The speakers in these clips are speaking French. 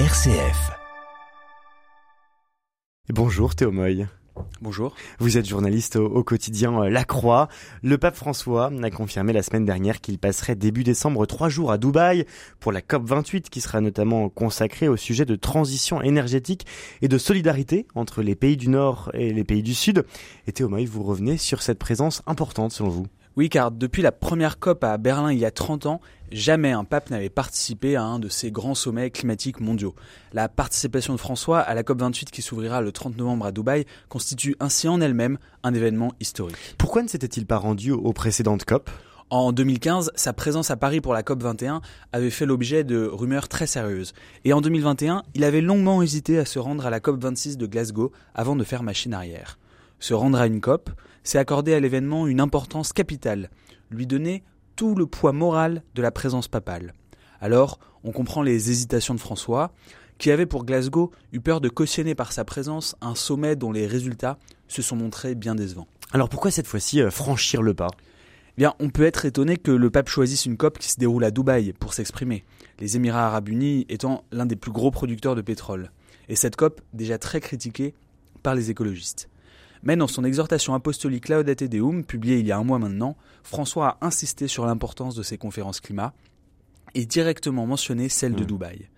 RCF. Bonjour Théo Moy. Bonjour. Vous êtes journaliste au, au, quotidien euh, La Croix. Le pape François a confirmé la semaine dernière qu'il passerait début décembre trois jours à Dubaï pour la COP 28 qui sera notamment consacrée au sujet de transition énergétique et de solidarité entre les pays du Nord et les pays du Sud. Et Théo Moy, vous revenez sur cette présence importante selon vous. Oui, car depuis la première COP à Berlin il y a 30 ans, jamais un pape n'avait participé à un de ces grands sommets climatiques mondiaux. La participation de François à la COP 28 qui s'ouvrira le 30 novembre à Dubaï constitue ainsi en elle-même un événement historique. Pourquoi ne s'était-il pas rendu aux précédentes COP? En 2015, sa présence à Paris pour la COP 21 avait fait l'objet de rumeurs très sérieuses. Et en 2021, il avait longuement hésité à se rendre à la COP 26 de Glasgow avant de faire machine arrière. Se rendre à une COP, c'est accorder à l'événement une importance capitale, lui donner tout le poids moral de la présence papale. Alors, on comprend les hésitations de François, qui avait pour Glasgow eu peur de cautionner par sa présence un sommet dont les résultats se sont montrés bien décevants. Alors pourquoi cette fois-ci euh, franchir le pas? Bien, on peut être étonné que le pape choisisse une COP qui se déroule à Dubaï pour s'exprimer, les Émirats arabes unis étant l'un des plus gros producteurs de pétrole. Et cette COP déjà très critiquée par les écologistes. Mais dans son exhortation apostolique Laudate Deum, publiée il y a un mois maintenant, François a insisté sur l'importance de ces conférences climat et directement mentionné celle de mmh. Dubaï.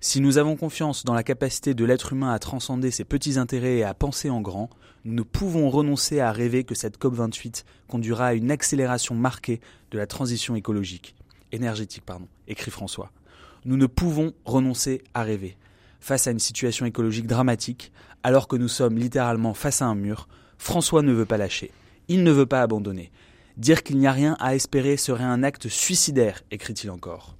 Si nous avons confiance dans la capacité de l'être humain à transcender ses petits intérêts et à penser en grand, nous ne pouvons renoncer à rêver que cette COP28 conduira à une accélération marquée de la transition écologique, énergétique, pardon, écrit François. Nous ne pouvons renoncer à rêver face à une situation écologique dramatique, alors que nous sommes littéralement face à un mur, François ne veut pas lâcher. Il ne veut pas abandonner. Dire qu'il n'y a rien à espérer serait un acte suicidaire, écrit-il encore.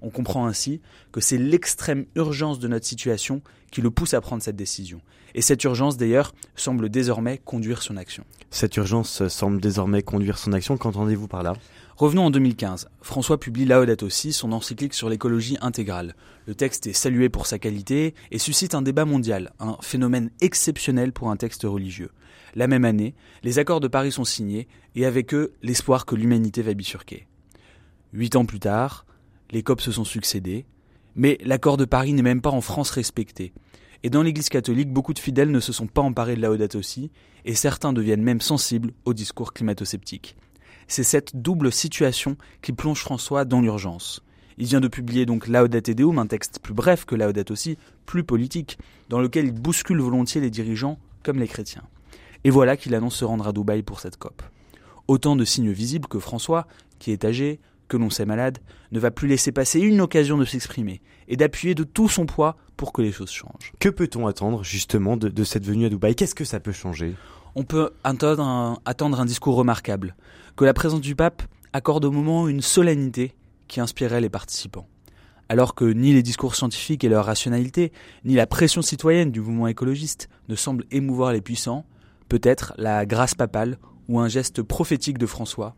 On comprend ainsi que c'est l'extrême urgence de notre situation qui le pousse à prendre cette décision. Et cette urgence, d'ailleurs, semble désormais conduire son action. Cette urgence semble désormais conduire son action. Qu'entendez-vous par là? Revenons en 2015. François publie Laudato aussi, son encyclique sur l'écologie intégrale. Le texte est salué pour sa qualité et suscite un débat mondial, un phénomène exceptionnel pour un texte religieux. La même année, les accords de Paris sont signés et avec eux l'espoir que l'humanité va bifurquer. Huit ans plus tard, les COP se sont succédés, mais l'accord de Paris n'est même pas en France respecté. Et dans l'Église catholique, beaucoup de fidèles ne se sont pas emparés de Laudato aussi, et certains deviennent même sensibles au discours climato-sceptique c'est cette double situation qui plonge François dans l'urgence. Il vient de publier donc Laudate Deum, un texte plus bref que Laudate aussi, plus politique, dans lequel il bouscule volontiers les dirigeants comme les chrétiens. Et voilà qu'il annonce se rendre à Dubaï pour cette COP. Autant de signes visibles que François, qui est âgé, que l'on sait malade, ne va plus laisser passer une occasion de s'exprimer et d'appuyer de tout son poids pour que les choses changent. Que peut-on attendre justement de, de cette venue à Dubaï? Qu'est-ce que ça peut changer? On peut attendre un, attendre un discours remarquable, que la présence du pape accorde au moment une solennité qui inspirait les participants. Alors que ni les discours scientifiques et leur rationalité, ni la pression citoyenne du mouvement écologiste ne semblent émouvoir les puissants, peut-être la grâce papale ou un geste prophétique de François